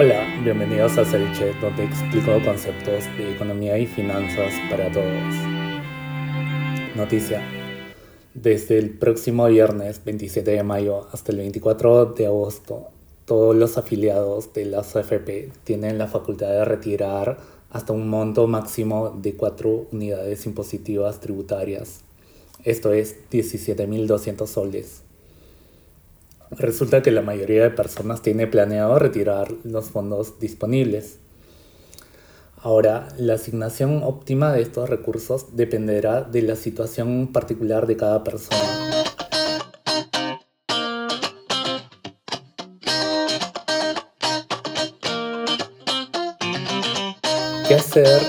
Hola, bienvenidos a Ceviche, donde explico conceptos de economía y finanzas para todos. Noticia. Desde el próximo viernes 27 de mayo hasta el 24 de agosto, todos los afiliados de las AFP tienen la facultad de retirar hasta un monto máximo de 4 unidades impositivas tributarias. Esto es 17.200 soles. Resulta que la mayoría de personas tiene planeado retirar los fondos disponibles. Ahora, la asignación óptima de estos recursos dependerá de la situación particular de cada persona. ¿Qué hacer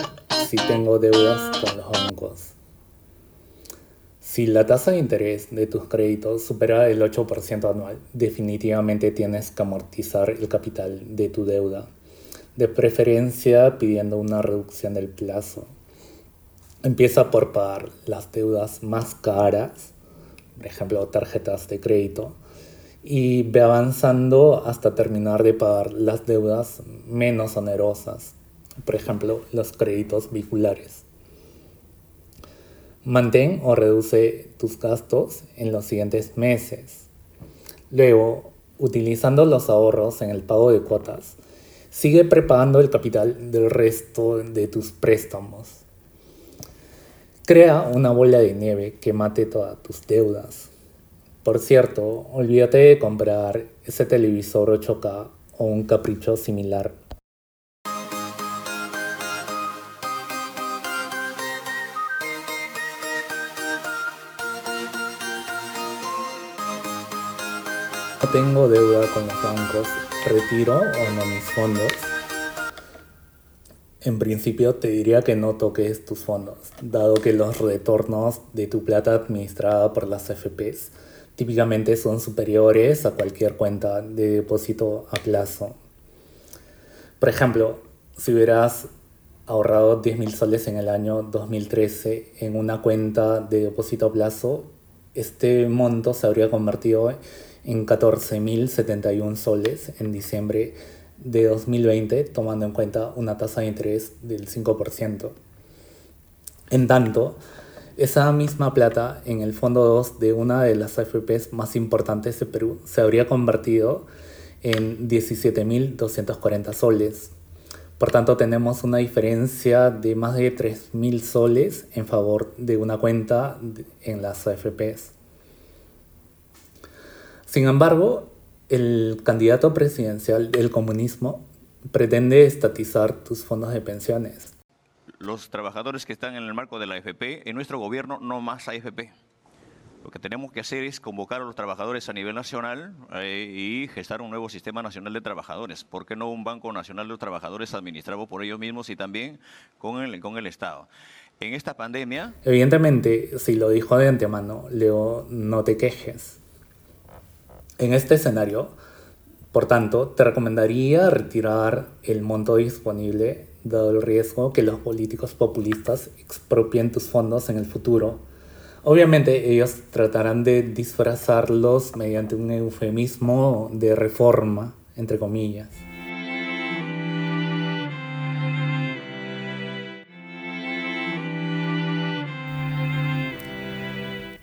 si tengo deudas con los bancos? Si la tasa de interés de tus créditos supera el 8% anual, definitivamente tienes que amortizar el capital de tu deuda, de preferencia pidiendo una reducción del plazo. Empieza por pagar las deudas más caras, por ejemplo tarjetas de crédito, y ve avanzando hasta terminar de pagar las deudas menos onerosas, por ejemplo los créditos vehiculares. Mantén o reduce tus gastos en los siguientes meses. Luego, utilizando los ahorros en el pago de cuotas, sigue prepagando el capital del resto de tus préstamos. Crea una bola de nieve que mate todas tus deudas. Por cierto, olvídate de comprar ese televisor 8K o un capricho similar no tengo deuda con los bancos, retiro o no mis fondos. En principio te diría que no toques tus fondos, dado que los retornos de tu plata administrada por las FPs típicamente son superiores a cualquier cuenta de depósito a plazo. Por ejemplo, si hubieras ahorrado 10.000 soles en el año 2013 en una cuenta de depósito a plazo, este monto se habría convertido en en 14.071 soles en diciembre de 2020, tomando en cuenta una tasa de interés del 5%. En tanto, esa misma plata en el fondo 2 de una de las AFPs más importantes de Perú se habría convertido en 17.240 soles. Por tanto, tenemos una diferencia de más de 3.000 soles en favor de una cuenta en las AFPs. Sin embargo, el candidato presidencial del comunismo pretende estatizar tus fondos de pensiones. Los trabajadores que están en el marco de la AFP, en nuestro gobierno no más AFP. Lo que tenemos que hacer es convocar a los trabajadores a nivel nacional eh, y gestar un nuevo sistema nacional de trabajadores. ¿Por qué no un Banco Nacional de los Trabajadores administrado por ellos mismos y también con el, con el Estado? En esta pandemia... Evidentemente, si lo dijo de antemano, Leo, no te quejes. En este escenario, por tanto, te recomendaría retirar el monto disponible dado el riesgo que los políticos populistas expropien tus fondos en el futuro. Obviamente ellos tratarán de disfrazarlos mediante un eufemismo de reforma, entre comillas.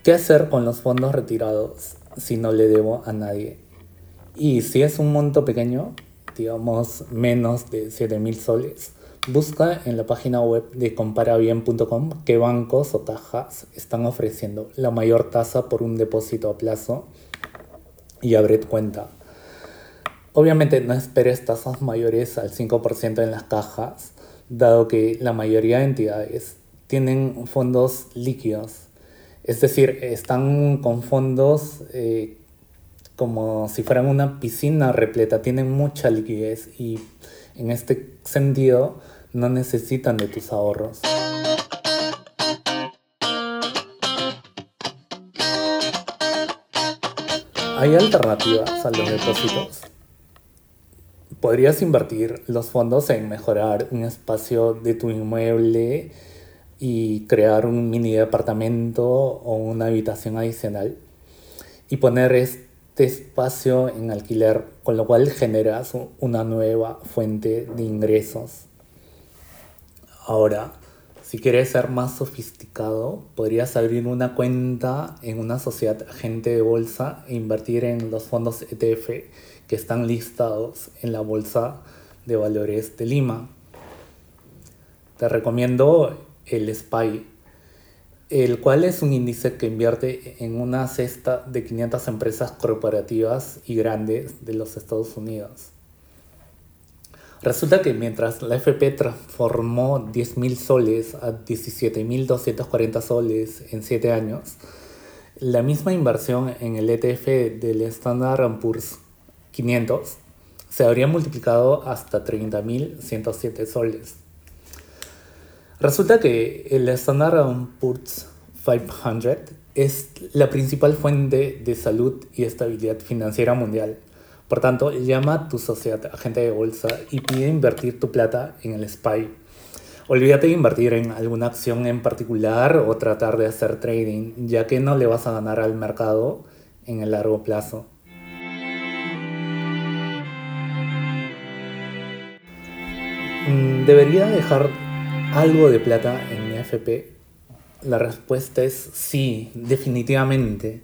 ¿Qué hacer con los fondos retirados si no le debo a nadie? Y si es un monto pequeño, digamos menos de 7.000 soles, busca en la página web de comparabien.com qué bancos o cajas están ofreciendo la mayor tasa por un depósito a plazo y abre cuenta. Obviamente no esperes tasas mayores al 5% en las cajas, dado que la mayoría de entidades tienen fondos líquidos es decir, están con fondos eh, como si fueran una piscina repleta, tienen mucha liquidez y en este sentido no necesitan de tus ahorros. ¿Hay alternativas a los depósitos? Podrías invertir los fondos en mejorar un espacio de tu inmueble y crear un mini departamento o una habitación adicional y poner este espacio en alquiler, con lo cual generas una nueva fuente de ingresos. Ahora, si quieres ser más sofisticado, podrías abrir una cuenta en una sociedad agente de bolsa e invertir en los fondos ETF que están listados en la Bolsa de Valores de Lima. Te recomiendo el SPY, el cual es un índice que invierte en una cesta de 500 empresas corporativas y grandes de los Estados Unidos. Resulta que mientras la FP transformó 10.000 soles a 17.240 soles en 7 años, la misma inversión en el ETF del Standard Poor's 500 se habría multiplicado hasta 30.107 soles. Resulta que el Standard Poor's 500 es la principal fuente de salud y estabilidad financiera mundial. Por tanto, llama a tu sociedad agente de bolsa y pide invertir tu plata en el SPY. Olvídate de invertir en alguna acción en particular o tratar de hacer trading, ya que no le vas a ganar al mercado en el largo plazo. Mm, ¿Debería dejar algo de plata en mi FP? La respuesta es sí, definitivamente.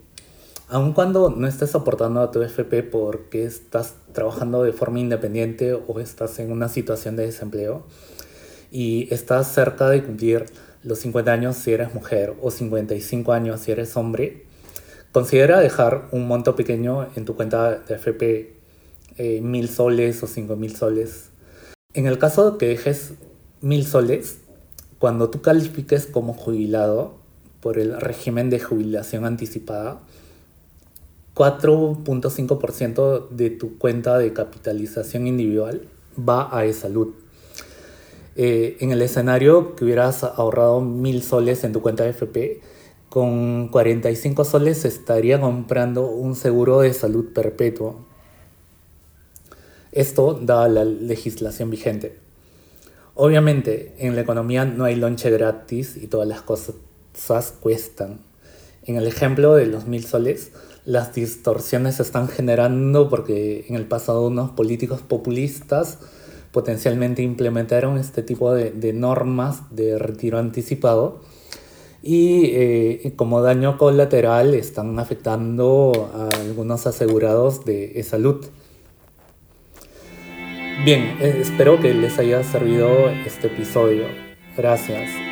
Aun cuando no estés aportando a tu FP porque estás trabajando de forma independiente o estás en una situación de desempleo y estás cerca de cumplir los 50 años si eres mujer o 55 años si eres hombre, considera dejar un monto pequeño en tu cuenta de FP, eh, mil soles o cinco mil soles. En el caso que dejes mil soles, cuando tú califiques como jubilado por el régimen de jubilación anticipada, 4.5% de tu cuenta de capitalización individual va a salud. Eh, en el escenario que hubieras ahorrado mil soles en tu cuenta de FP, con 45 soles estaría comprando un seguro de salud perpetuo. Esto da la legislación vigente. Obviamente, en la economía no hay lonche gratis y todas las cosas cuestan. En el ejemplo de los mil soles, las distorsiones se están generando porque en el pasado unos políticos populistas potencialmente implementaron este tipo de, normas de retiro anticipado y eh, como daño colateral están afectando a algunos asegurados de salud. Bien, eh, espero que les haya servido este episodio. Gracias.